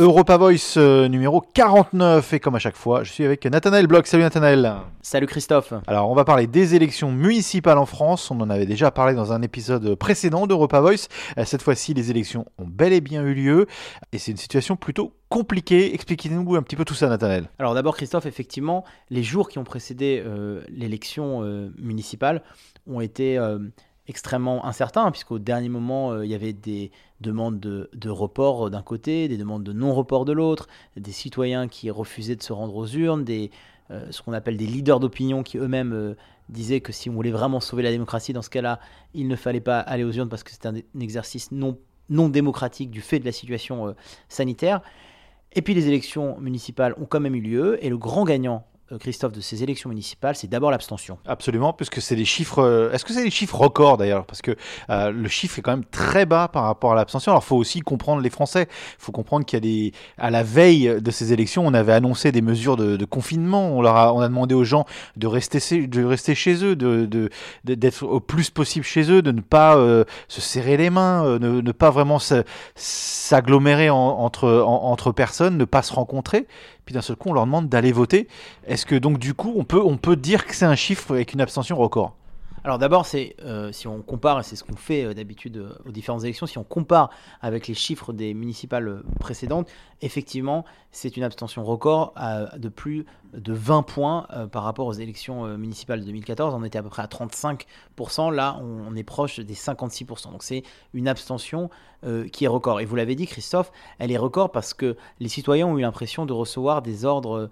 Europa Voice euh, numéro 49 et comme à chaque fois, je suis avec Nathanaël Bloch. Salut Nathanaël. Salut Christophe. Alors on va parler des élections municipales en France. On en avait déjà parlé dans un épisode précédent d'Europa Voice. Euh, cette fois-ci, les élections ont bel et bien eu lieu et c'est une situation plutôt compliquée. Expliquez-nous un petit peu tout ça Nathanaël. Alors d'abord Christophe, effectivement, les jours qui ont précédé euh, l'élection municipale ont été extrêmement incertain, puisqu'au dernier moment, euh, il y avait des demandes de, report euh, d'un côté, des demandes de non-report de l'autre, des citoyens qui refusaient de se rendre aux urnes, des, euh, ce qu'on appelle des leaders d'opinion qui eux-mêmes disaient que si on voulait vraiment sauver la démocratie, dans ce cas-là, il ne fallait pas aller aux urnes parce que c'était un, exercice non, non démocratique du fait de la situation sanitaire. Et puis les élections municipales ont quand même eu lieu, et le grand gagnant euh, Christophe, de ces élections municipales, c'est d'abord l'abstention. Absolument, puisque c'est des chiffres. Euh, est-ce que c'est des chiffres records d'ailleurs? Parce que euh, le chiffre est quand même très bas par rapport à l'abstention. Alors, il faut aussi comprendre les Français. Il faut comprendre qu'il y a des. À la veille de ces élections, on avait annoncé des mesures de, confinement. On, leur a, on a demandé aux gens de rester, de rester chez eux, de, d'être au plus possible chez eux, de ne pas se serrer les mains, ne, ne pas vraiment s'agglomérer entre, entre personnes, ne pas se rencontrer puis d'un seul coup on leur demande d'aller voter. Est-ce que donc du coup on peut, on peut dire que c'est un chiffre avec une abstention record? Alors d'abord, c'est euh, si on compare, et c'est ce qu'on fait euh, d'habitude euh, aux différentes élections, si on compare avec les chiffres des municipales précédentes, effectivement, c'est une abstention record de plus de 20 points par rapport aux élections municipales de 2014. On était à peu près à 35%, là on, est proche des 56%. Donc c'est une abstention qui est record. Et vous l'avez dit, Christophe, elle est record parce que les citoyens ont eu l'impression de recevoir des ordres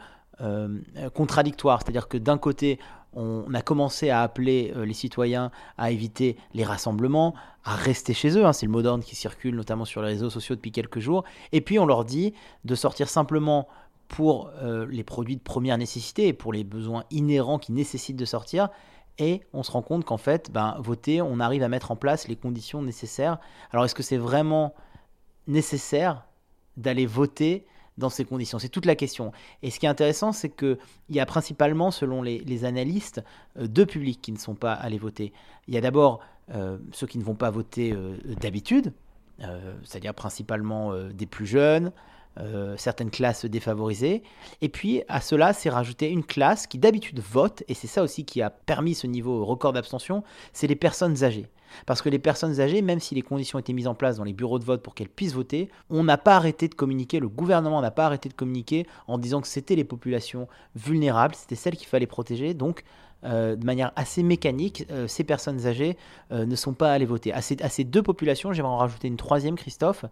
contradictoires. C'est-à-dire que d'un côté, on a commencé à appeler euh, les citoyens à éviter les rassemblements, à rester chez eux. Hein. c'est le mot d'ordre qui circule notamment sur les réseaux sociaux depuis quelques jours. Et puis on leur dit de sortir simplement pour euh, les produits de première nécessité et pour les besoins inhérents qui nécessitent de sortir. Et on se rend compte qu'en fait, ben, voter, on arrive à mettre en place les conditions nécessaires. Alors est-ce que c'est vraiment nécessaire d'aller voter dans ces conditions C'est toute la question. Et ce qui est intéressant, c'est qu'il y a principalement, selon les, analystes, euh, deux publics qui ne sont pas allés voter. Il y a d'abord euh, ceux qui ne vont pas voter euh, d'habitude, c'est-à-dire principalement des plus jeunes, certaines classes défavorisées. Et puis à cela s'est rajouté une classe qui d'habitude vote, et c'est ça aussi qui a permis ce niveau record d'abstention, c'est les personnes âgées. Parce que les personnes âgées, même si les conditions étaient mises en place dans les bureaux de vote pour qu'elles puissent voter, on n'a pas arrêté de communiquer, le gouvernement n'a pas arrêté de communiquer en disant que c'était les populations vulnérables, c'était celles qu'il fallait protéger. Donc, euh, de manière assez mécanique, euh, ces personnes âgées euh, ne sont pas allées voter. À ces, à ces deux populations, j'aimerais en rajouter une troisième, Christophe,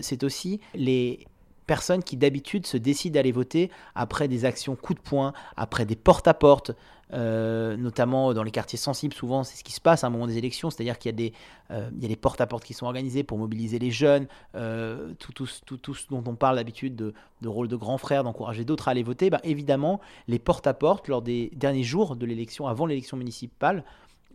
c'est aussi les personnes qui d'habitude se décident d'aller voter après des actions coup de poing, après des porte-à-porte, euh, notamment dans les quartiers sensibles, souvent c'est ce qui se passe à un moment des élections, c'est-à-dire qu'il y a des, euh, il y a des porte-à-porte qui sont organisés pour mobiliser les jeunes, euh, tout, tout, tout, ce dont on parle d'habitude de, de, rôle de grand frère, d'encourager d'autres à aller voter, bah, évidemment les porte-à-porte lors des derniers jours de l'élection, avant l'élection municipale,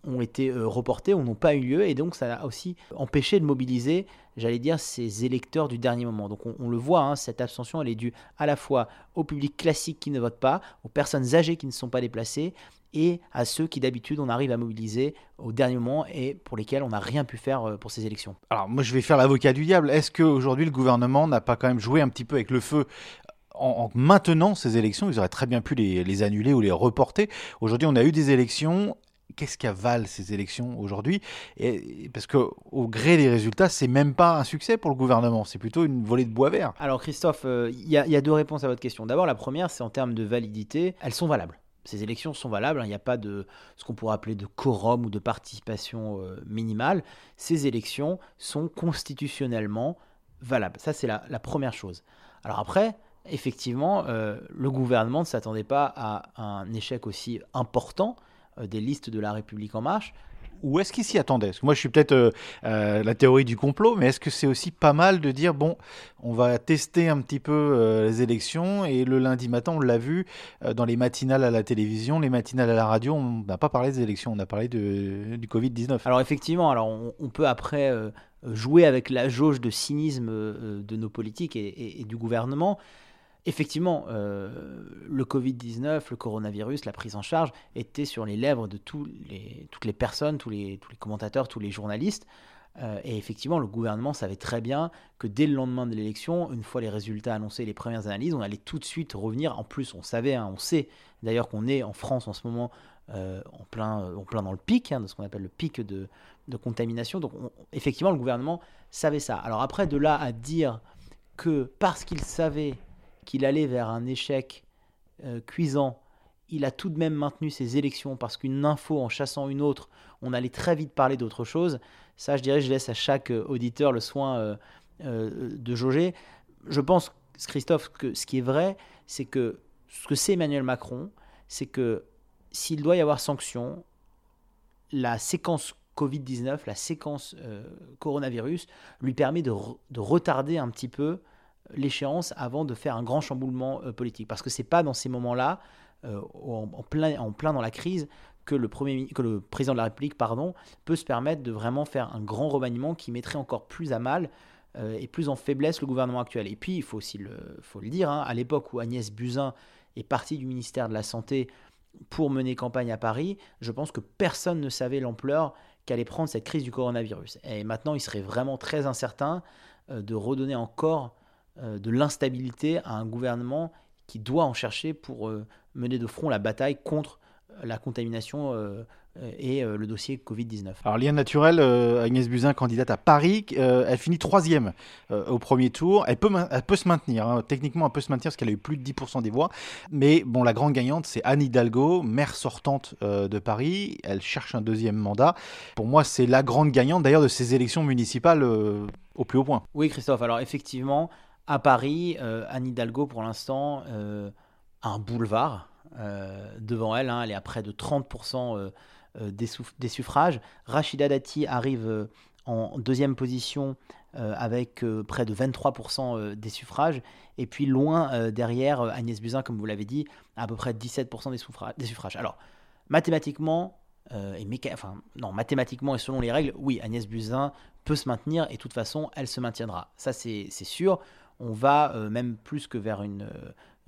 ont été euh, reportés ou n'ont pas eu lieu et donc ça a aussi empêché de mobiliser, j'allais dire, ces électeurs du dernier moment. Donc on, le voit, hein, cette abstention, elle est due à la fois au public classique qui ne vote pas, aux personnes âgées qui ne sont pas déplacées et à ceux qui d'habitude on arrive à mobiliser au dernier moment et pour lesquels on n'a rien pu faire euh, pour ces élections. Alors moi je vais faire l'avocat du diable. Est-ce qu'aujourd'hui le gouvernement n'a pas quand même joué un petit peu avec le feu en, maintenant ces élections, ils auraient très bien pu les, les annuler ou les reporter. Aujourd'hui, on a eu des élections qu'est-ce qu'avalent ces élections aujourd'hui Parce qu'au gré des résultats, c'est même pas un succès pour le gouvernement, c'est plutôt une volée de bois vert. Alors Christophe, euh, il y, a deux réponses à votre question. D'abord, la première, c'est en termes de validité, elles sont valables. Ces élections sont valables, hein. il n'y a pas de ce qu'on pourrait appeler de quorum ou de participation euh, minimale. Ces élections sont constitutionnellement valables. Ça, c'est la, première chose. Alors après, effectivement, euh, le gouvernement ne s'attendait pas à un échec aussi important euh, des listes de la République en marche. Ou est-ce qu'il s'y attendait Moi, je suis peut-être euh, euh, la théorie du complot, mais est-ce que c'est aussi pas mal de dire bon, on va tester un petit peu les élections et le lundi matin, on l'a vu dans les matinales à la télévision, les matinales à la radio, on n'a pas parlé des élections, on a parlé de, du Covid-19. Alors effectivement, alors on, peut après jouer avec la jauge de cynisme de nos politiques et du gouvernement effectivement, euh, le Covid-19, le coronavirus, la prise en charge était sur les lèvres de toutes les personnes, tous les, tous les commentateurs, tous les journalistes. Euh, et effectivement, le gouvernement savait très bien que dès le lendemain de l'élection, une fois les résultats annoncés, les premières analyses, on allait tout de suite revenir. En plus, on savait, hein, on sait d'ailleurs qu'on est en France en ce moment euh, en, plein, en plein dans le pic, hein, de ce qu'on appelle le pic de, contamination. Donc effectivement, le gouvernement savait ça. Alors après, de là à dire que parce qu'il savait qu'il allait vers un échec euh, cuisant, il a tout de même maintenu ses élections parce qu'une info en chassant une autre, on allait très vite parler d'autre chose. Ça, je dirais, je laisse à chaque euh, auditeur le soin de jauger. Je pense, Christophe, que ce qui est vrai, c'est que ce que c'est Emmanuel Macron, c'est que s'il doit y avoir sanction, la séquence Covid-19, la séquence euh, coronavirus, lui permet de, retarder un petit peu l'échéance avant de faire un grand chamboulement euh, politique. Parce que ce n'est pas dans ces moments-là, euh, en, plein, en plein dans la crise, que le, premier, que le président de la République pardon, peut se permettre de vraiment faire un grand remaniement qui mettrait encore plus à mal et plus en faiblesse le gouvernement actuel. Et puis, il faut aussi le, faut le dire, hein, à l'époque où Agnès Buzyn est partie du ministère de la Santé pour mener campagne à Paris, je pense que personne ne savait l'ampleur qu'allait prendre cette crise du coronavirus. Et maintenant, il serait vraiment très incertain euh, de redonner encore euh, de l'instabilité à un gouvernement qui doit en chercher pour euh, mener de front la bataille contre la contamination euh, et euh, le dossier Covid-19. Alors, lien naturel, euh, Agnès Buzyn, candidate à Paris, elle finit troisième au premier tour. Elle peut, elle peut se maintenir, hein. techniquement, elle peut se maintenir parce qu'elle a eu plus de 10% des voix. Mais bon, la grande gagnante, c'est Anne Hidalgo, maire sortante de Paris. Elle cherche un deuxième mandat. Pour moi, c'est la grande gagnante d'ailleurs de ces élections municipales au plus haut point. Oui, Christophe. Alors, effectivement, à Paris, Anne Hidalgo, pour l'instant, a un boulevard. devant elle, hein. elle est à près de 30% euh, des, suffrages. Rachida Dati arrive euh, en deuxième position euh, avec près de 23% des suffrages. Et puis loin derrière, Agnès Buzyn, comme vous l'avez dit, à peu près 17% des, suffrages. Alors, mathématiquement, enfin, non, mathématiquement et selon les règles, oui, Agnès Buzyn peut se maintenir et de toute façon, elle se maintiendra. Ça, c'est sûr. On va même plus que vers une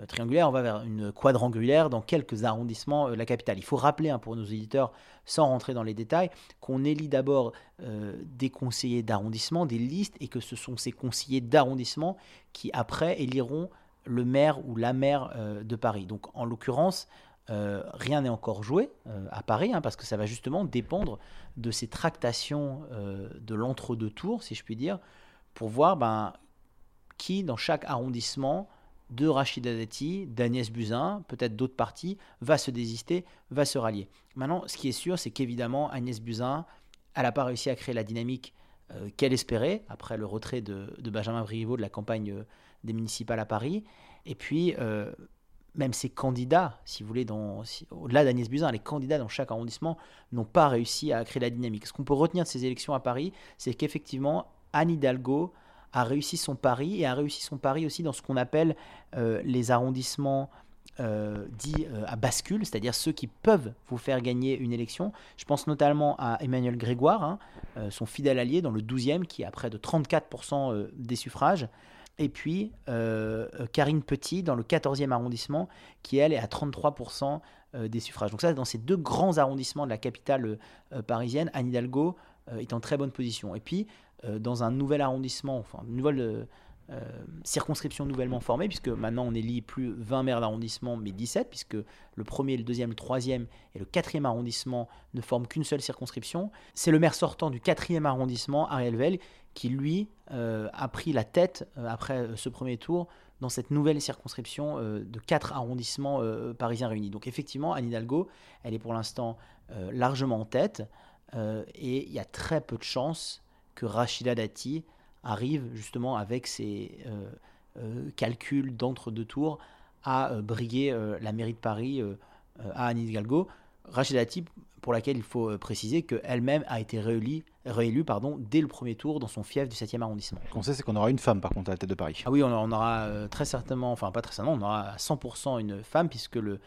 euh, triangulaire, on va vers une quadrangulaire dans quelques arrondissements euh, de la capitale. Il faut rappeler hein, pour nos éditeurs, sans rentrer dans les détails, qu'on élit d'abord euh, des conseillers d'arrondissement, des listes, et que ce sont ces conseillers d'arrondissement qui après éliront le maire ou la maire de Paris. Donc en l'occurrence, rien n'est encore joué à Paris, hein, parce que ça va justement dépendre de ces tractations de l'entre-deux tours, si je puis dire, pour voir ben, qui, dans chaque arrondissement, de Rachida Dati, d'Agnès Buzyn, peut-être d'autres partis, va se désister, va se rallier. Maintenant, ce qui est sûr, c'est qu'évidemment, Agnès Buzyn, elle n'a pas réussi à créer la dynamique euh, qu'elle espérait après le retrait de, Benjamin Briviveau de la campagne euh, des municipales à Paris. Et puis, euh, même ses candidats, si vous voulez, au-delà d'Agnès Buzyn, les candidats dans chaque arrondissement n'ont pas réussi à créer la dynamique. Ce qu'on peut retenir de ces élections à Paris, c'est qu'effectivement, Anne Hidalgo a réussi son pari et a réussi son pari aussi dans ce qu'on appelle euh, les arrondissements euh, dits euh, à bascule, c'est-à-dire ceux qui peuvent vous faire gagner une élection. Je pense notamment à Emmanuel Grégoire, hein, son fidèle allié dans le 12e, qui a près de 34% des suffrages. Et puis Karine Petit dans le 14e arrondissement, qui elle est à 33% des suffrages. Donc ça, dans ces deux grands arrondissements de la capitale parisienne, Anne Hidalgo est en très bonne position. Et puis, dans un nouvel arrondissement, enfin une nouvelle euh, euh, circonscription nouvellement formée, puisque maintenant on élit plus 20 maires d'arrondissement, mais 17, puisque le premier, le deuxième, le troisième et le quatrième arrondissement ne forment qu'une seule circonscription. C'est le maire sortant du quatrième arrondissement, Ariel Vell, qui lui a pris la tête après ce premier tour dans cette nouvelle circonscription de quatre arrondissements parisiens réunis. Donc effectivement, Anne Hidalgo, elle est pour l'instant largement en tête, et il y a très peu de chances que Rachida Dati arrive justement avec ses euh, euh, calculs d'entre-deux tours à euh, briguer la mairie de Paris à Anne Hidalgo. Rachida Dati, pour laquelle il faut préciser qu'elle-même a été réélue, réélue pardon, dès le premier tour dans son fief du 7e arrondissement. Ce qu'on sait, c'est qu'on aura une femme par contre à la tête de Paris. Ah oui, on, aura très certainement, enfin pas très certainement, on aura à 100% une femme puisque le,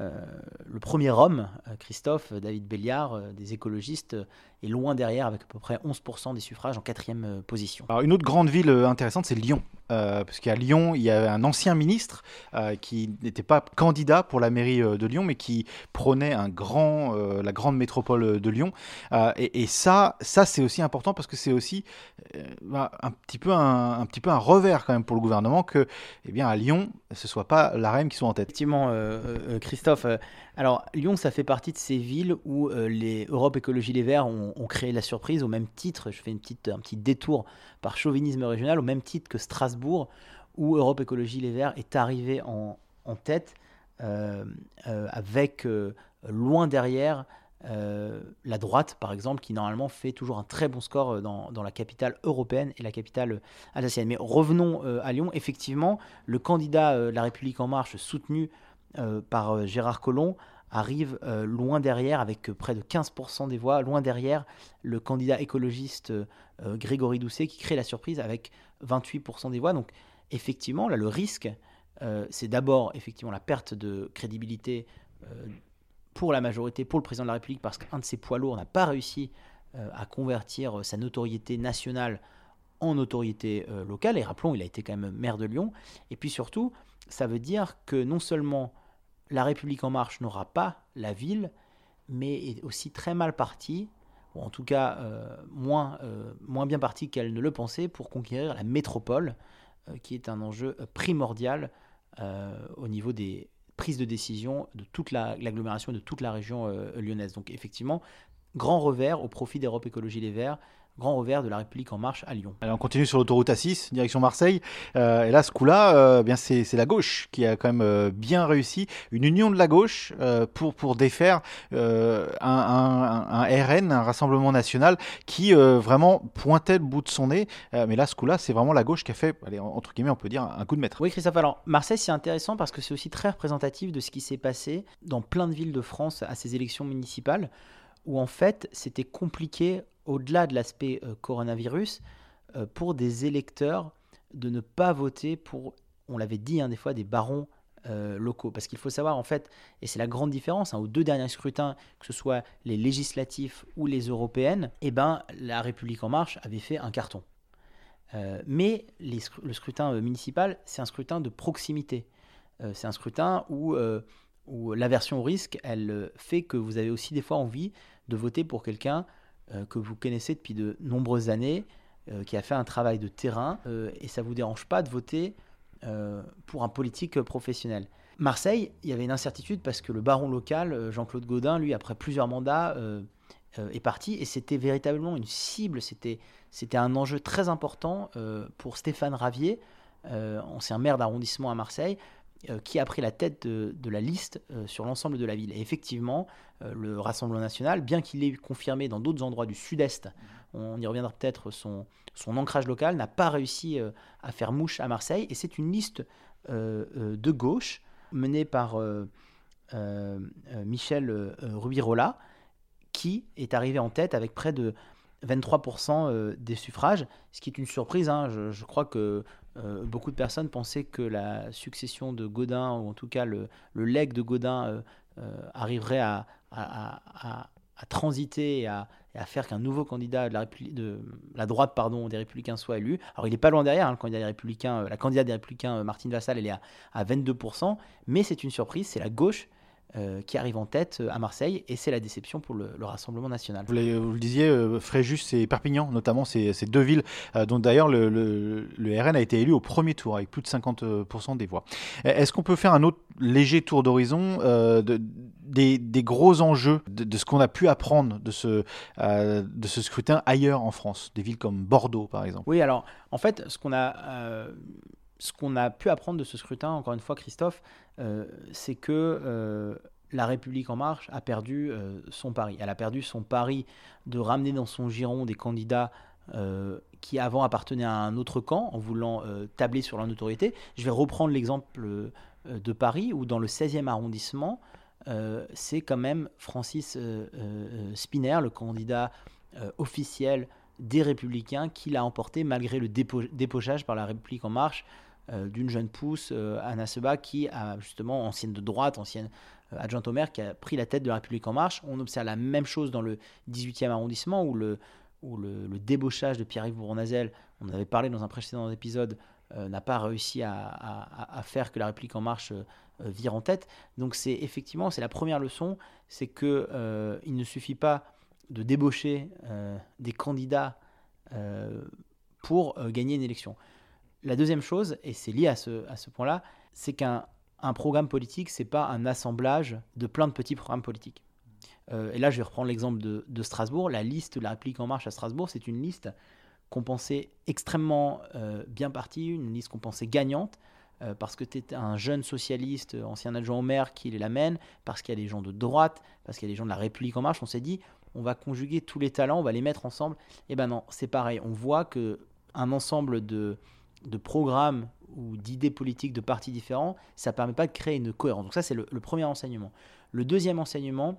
le premier homme, euh, Christophe David Béliard, euh, des écologistes, est loin derrière avec à peu près 11% des suffrages en quatrième position. Une autre grande ville intéressante, c'est Lyon. Euh, parce qu'à Lyon, il y avait un ancien ministre euh, qui n'était pas candidat pour la mairie de Lyon, mais qui prônait la grande métropole de Lyon. Et, ça, ça c'est aussi important parce que c'est aussi bah, un, petit peu un, un, petit peu un revers quand même pour le gouvernement que, eh bien, à Lyon, ce soit pas la REM qui soit en tête. Effectivement, Christophe. Alors, Lyon, ça fait partie de ces villes où les Europe Écologie Les Verts ont, créé la surprise au même titre. Je fais un petit détour par chauvinisme régional, au même titre que Strasbourg, où Europe Écologie Les Verts est arrivé en, tête, euh, euh, avec euh, loin derrière la droite, par exemple, qui normalement fait toujours un très bon score dans, la capitale européenne et la capitale alsacienne. Mais revenons à Lyon. Effectivement, le candidat La République En Marche, soutenu par Gérard Collomb, arrive euh, loin derrière, avec euh, près de 15% des voix, loin derrière le candidat écologiste euh, Grégory Doucet, qui crée la surprise avec 28% des voix. Donc effectivement, là, le risque, c'est d'abord effectivement la perte de crédibilité pour la majorité, pour le président de la République, parce qu'un de ses poids lourds n'a pas réussi à convertir sa notoriété nationale en notoriété locale. Et rappelons, il a été quand même maire de Lyon. Et puis surtout, ça veut dire que non seulement la République en marche n'aura pas la ville, mais est aussi très mal partie, ou en tout cas euh, moins, euh, moins bien partie qu'elle ne le pensait, pour conquérir la métropole, euh, qui est un enjeu primordial au niveau des prises de décision de toute l'agglomération, de toute la région lyonnaise. Donc effectivement, grand revers au profit d'Europe Écologie Les Verts, grand revers de la République en marche à Lyon. Alors on continue sur l'autoroute A6, direction Marseille. Euh, et là, ce coup-là, euh, bien c'est, la gauche qui a quand même euh, bien réussi. Une union de la gauche pour, pour défaire un, un, RN, un Rassemblement National, qui vraiment pointait le bout de son nez. mais là, ce coup-là, c'est vraiment la gauche qui a fait, allez, entre guillemets, on peut dire, un coup de maître. Oui, Christophe. Alors, Marseille, c'est intéressant parce que c'est aussi très représentatif de ce qui s'est passé dans plein de villes de France à ces élections municipales où en fait c'était compliqué au-delà de l'aspect euh, coronavirus, euh, pour des électeurs de ne pas voter pour, on l'avait dit hein, des fois, des barons euh, locaux. Parce qu'il faut savoir, en fait, et c'est la grande différence, hein, aux deux derniers scrutins, que ce soit les législatifs ou les européennes, eh ben, la République en marche avait fait un carton. mais le scrutin municipal, c'est un scrutin de proximité. c'est un scrutin où, où l'aversion au risque, elle fait que vous avez aussi des fois envie de voter pour quelqu'un que vous connaissez depuis de nombreuses années, euh, qui a fait un travail de terrain, euh, et ça ne vous dérange pas de voter pour un politique professionnel. Marseille, il y avait une incertitude parce que le baron local, Jean-Claude Gaudin, lui, après plusieurs mandats, est parti, et c'était véritablement une cible, c'était, c'était un enjeu très important pour Stéphane Ravier, ancien maire d'arrondissement à Marseille, euh, qui a pris la tête de, la liste euh, sur l'ensemble de la ville. Et effectivement, euh, le Rassemblement national, bien qu'il ait confirmé dans d'autres endroits du sud-est, on y reviendra peut-être, son, son ancrage local, n'a pas réussi à faire mouche à Marseille. Et c'est une liste de gauche menée par Michel Rubirola, qui est arrivé en tête avec près de 23% des suffrages, ce qui est une surprise. Hein. je, crois que euh, beaucoup de personnes pensaient que la succession de Godin, ou en tout cas le, le legs de Godin, euh, euh, arriverait à, à, transiter et à, faire qu'un nouveau candidat de la, droite pardon, des Républicains soit élu. Alors il n'est pas loin derrière, hein, candidat des Républicains, la candidate des Républicains, Martine Vassal, elle est à 22%, mais c'est une surprise, c'est la gauche euh, qui arrive en tête euh, à Marseille et c'est la déception pour le, Rassemblement national. Vous, le disiez, euh, Fréjus et Perpignan, notamment ces, deux villes, dont d'ailleurs le, le, RN a été élu au premier tour avec plus de 50% des voix. Est-ce qu'on peut faire un autre léger tour d'horizon de, des, des, gros enjeux de, ce qu'on a pu apprendre de ce, de ce scrutin ailleurs en France, des villes comme Bordeaux par exemple? Oui, alors en fait, ce qu'on a ce qu'on a pu apprendre de ce scrutin, encore une fois, Christophe, c'est que euh, la République en marche a perdu euh, son pari. Elle a perdu son pari de ramener dans son giron des candidats qui avant appartenaient à un autre camp en voulant tabler sur leur notoriété. Je vais reprendre l'exemple de Paris où dans le 16e arrondissement, c'est quand même Francis Spiner, le candidat officiel des Républicains, qui l'a emporté malgré le dépochage par la République en marche euh, d'une jeune pousse, euh, Anna Seba, qui a justement, ancienne de droite, ancienne euh, adjointe au maire, qui a pris la tête de la République en marche. On observe la même chose dans le 18e arrondissement, où le, où le, débauchage de Pierre-Yves Bournazel, on en avait parlé dans un précédent épisode, n'a pas réussi à, faire que la République en marche vire en tête. Donc c'est effectivement, c'est la première leçon, c'est que il ne suffit pas de débaucher des candidats pour gagner une élection. La deuxième chose, et c'est lié à ce, à ce point-là, c'est qu'un un programme politique, c'est pas un assemblage de plein de petits programmes politiques. Euh, et là, je vais reprendre l'exemple de, Strasbourg. La liste de la réplique en marche à Strasbourg, c'est une liste qu'on pensait extrêmement euh, bien partie, une liste qu'on pensait gagnante, euh, parce que tu es un jeune socialiste, ancien adjoint au maire qui les l'amène, parce qu'il y a des gens de droite, parce qu'il y a des gens de la République en marche. On s'est dit, on va conjuguer tous les talents, on va les mettre ensemble. Et eh ben non, c'est pareil. On voit que un ensemble de, de programmes ou d'idées politiques de partis différents, ça ne permet pas de créer une cohérence. Donc ça, c'est le, premier enseignement. Le deuxième enseignement,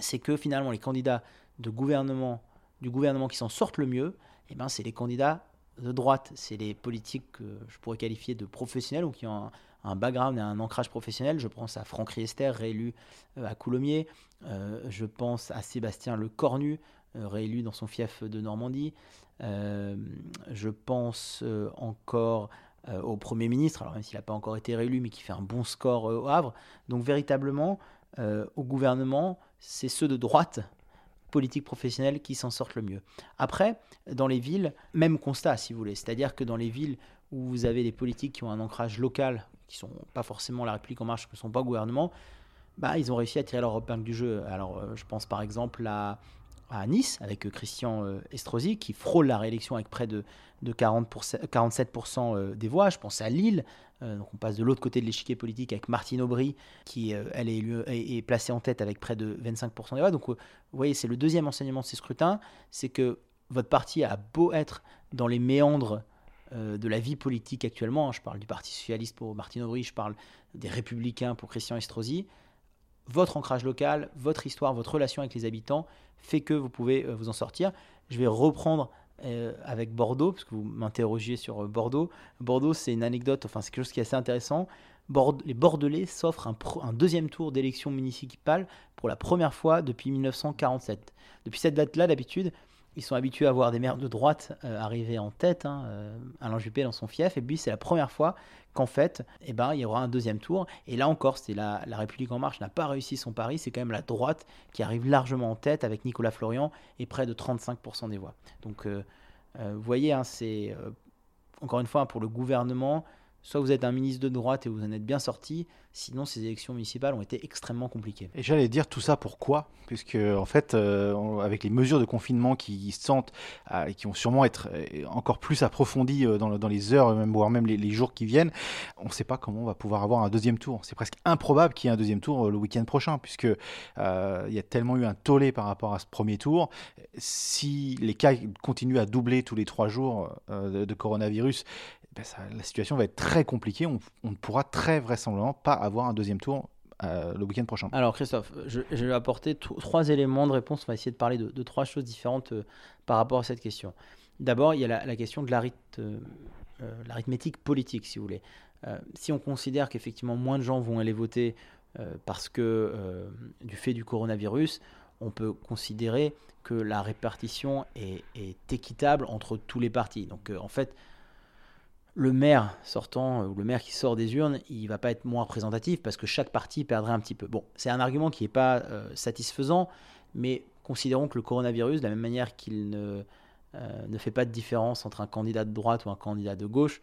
c'est que finalement, les candidats de gouvernement, du gouvernement qui s'en sortent le mieux, eh ben, c'est les candidats de droite. C'est les politiques que je pourrais qualifier de professionnels ou qui ont un, background et un ancrage professionnel. Je pense à Franck Riester, réélu euh, à Coulommiers. Euh, je pense à Sébastien Lecornu, réélu dans son fief de Normandie. je pense encore euh, au Premier ministre, alors même s'il n'a pas encore été réélu, mais qui fait un bon score euh, au Havre. Donc véritablement, euh, au gouvernement, c'est ceux de droite, politique professionnelle, qui s'en sortent le mieux. Après, dans les villes, même constat, si vous voulez. C'est-à-dire que dans les villes où vous avez des politiques qui ont un ancrage local, qui sont pas forcément la République en marche, qui ne sont pas au gouvernement, bah, ils ont réussi à tirer leur épingle du jeu. Alors, je pense par exemple à à Nice avec euh, Christian euh, Estrosi qui frôle la réélection avec près de, de 40 47% euh, des voix. Je pense à Lille, donc on passe de l'autre côté de l'échiquier politique avec Martine Aubry qui est, est, placée en tête avec près de 25% des voix. Donc vous voyez, c'est le deuxième enseignement de ces scrutins, c'est que votre parti a beau être dans les méandres de la vie politique actuellement, hein, je parle du Parti socialiste pour Martine Aubry, je parle des républicains pour Christian Estrosi, votre ancrage local, votre histoire, votre relation avec les habitants fait que vous pouvez euh, vous en sortir. Je vais reprendre euh, avec Bordeaux, parce que vous m'interrogiez sur euh, Bordeaux. Bordeaux, c'est une anecdote, enfin c'est quelque chose qui est assez intéressant. les Bordelais s'offrent un, un, deuxième tour d'élection municipale pour la première fois depuis 1947. Depuis cette date-là, d'habitude, ils sont habitués à voir des maires de droite euh, arriver en tête, hein, euh, Alain Juppé dans son fief, et puis c'est la première fois qu'en fait, eh ben, il y aura un deuxième tour. Et là encore, c'est la, République en marche n'a pas réussi son pari, c'est quand même la droite qui arrive largement en tête avec Nicolas Florian et près de 35% des voix. Donc, euh, vous voyez, hein, c'est encore une fois pour le gouvernement, soit vous êtes un ministre de droite et vous en êtes bien sorti, sinon ces élections municipales ont été extrêmement compliquées. Et j'allais dire tout ça pourquoi? Puisque en fait, euh, avec les mesures de confinement qui sentent euh, et qui vont sûrement être euh, encore plus approfondies dans, les heures, même, voire même les, jours qui viennent, on ne sait pas comment on va pouvoir avoir un deuxième tour. C'est presque improbable qu'il y ait un deuxième tour le week-end prochain, puisque il y a tellement eu un tollé par rapport à ce premier tour. Si les cas continuent à doubler tous les trois jours de coronavirus, ben la situation va être très compliquée. On, ne pourra très vraisemblablement pas avoir un deuxième tour euh, le week-end prochain. Alors Christophe, je, vais apporter trois éléments de réponse. On va essayer de parler de, trois choses différentes euh, par rapport à cette question. D'abord, il y a la, question de euh, l'arithmétique politique, si vous voulez. si on considère qu'effectivement moins de gens vont aller voter parce que du fait du coronavirus, on peut considérer que la répartition est, est équitable entre tous les partis. Donc en fait, le maire sortant, ou le maire qui sort des urnes, il va pas être moins représentatif parce que chaque parti perdrait un petit peu. Bon, c'est un argument qui n'est pas euh, satisfaisant, mais considérons que le coronavirus, de la même manière qu'il ne, euh, ne fait pas de différence entre un candidat de droite ou un candidat de gauche,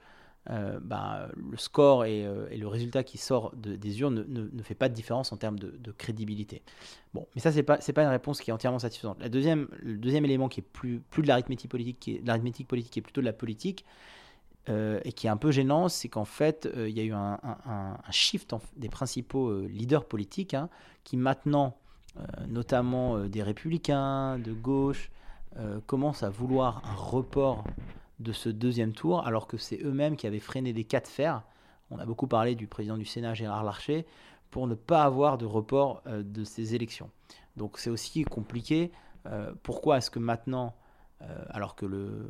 euh, bah, le score et, le résultat qui sort des urnes ne, fait pas de différence en termes de, crédibilité. Bon, mais ça, ce n'est pas, pas une réponse qui est entièrement satisfaisante. La deuxième, le deuxième élément qui est plus, plus de l'arithmétique politique, qui est, l'arithmétique politique, qui plutôt de la politique, euh, et qui est un peu gênant, c'est qu'en fait, euh, il y a eu un, shift des principaux euh, leaders politiques hein, qui maintenant, notamment des républicains, de gauche, commencent à vouloir un report de ce deuxième tour, alors que c'est eux-mêmes qui avaient freiné des cas de fer. On a beaucoup parlé du président du Sénat, Gérard Larcher, pour ne pas avoir de report de ces élections. Donc c'est aussi compliqué. pourquoi est-ce que maintenant euh, alors que le,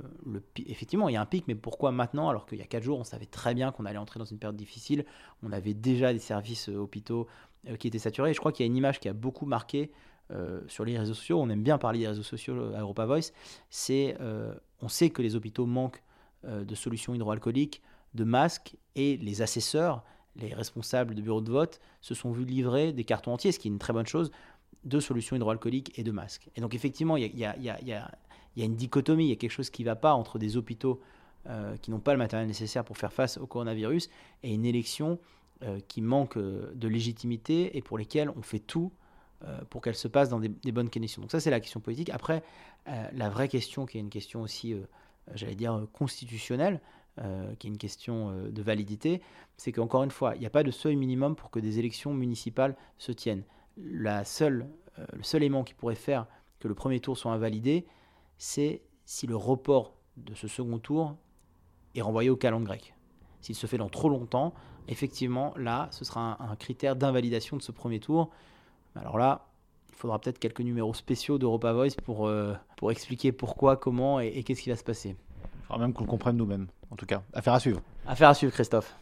effectivement, il y a un pic, mais pourquoi maintenant Alors qu'il y a 4 jours, on savait très bien qu'on allait entrer dans une période difficile. On avait déjà des services euh, hôpitaux euh, qui étaient saturés. je crois qu'il y a une image qui a beaucoup marqué sur les réseaux sociaux. On aime bien parler des réseaux sociaux à Europa Voice. C'est, on sait que les hôpitaux manquent de solutions hydroalcooliques, de masques et les assesseurs, les responsables de bureaux de vote, se sont vus livrer des cartons entiers, ce qui est une très bonne chose, de solutions hydroalcooliques et de masques. Et donc effectivement, il y a, une dichotomie, il y a quelque chose qui ne va pas entre des hôpitaux euh, qui n'ont pas le matériel nécessaire pour faire face au coronavirus et une élection euh, qui manque euh, de légitimité et pour lesquelles on fait tout pour qu'elle se passe dans des, bonnes conditions. Donc ça, c'est la question politique. Après, la vraie question, qui est une question aussi, j'allais dire, constitutionnelle, qui est une question de validité, c'est qu'encore une fois, il n'y a pas de seuil minimum pour que des élections municipales se tiennent la seule, le seul élément qui pourrait faire que le premier tour soit invalidé, c'est si le report de ce second tour est renvoyé au calendrier grec. S'il se fait dans trop longtemps, effectivement, là, ce sera un, critère d'invalidation de ce premier tour. Alors là, il faudra peut-être quelques numéros spéciaux d'Europa Voice pour, euh, pour expliquer pourquoi, comment et, et qu'est-ce qui va se passer. Il faudra même qu'on le comprenne nous-mêmes, en tout cas. Affaire à suivre. Affaire à suivre, Christophe.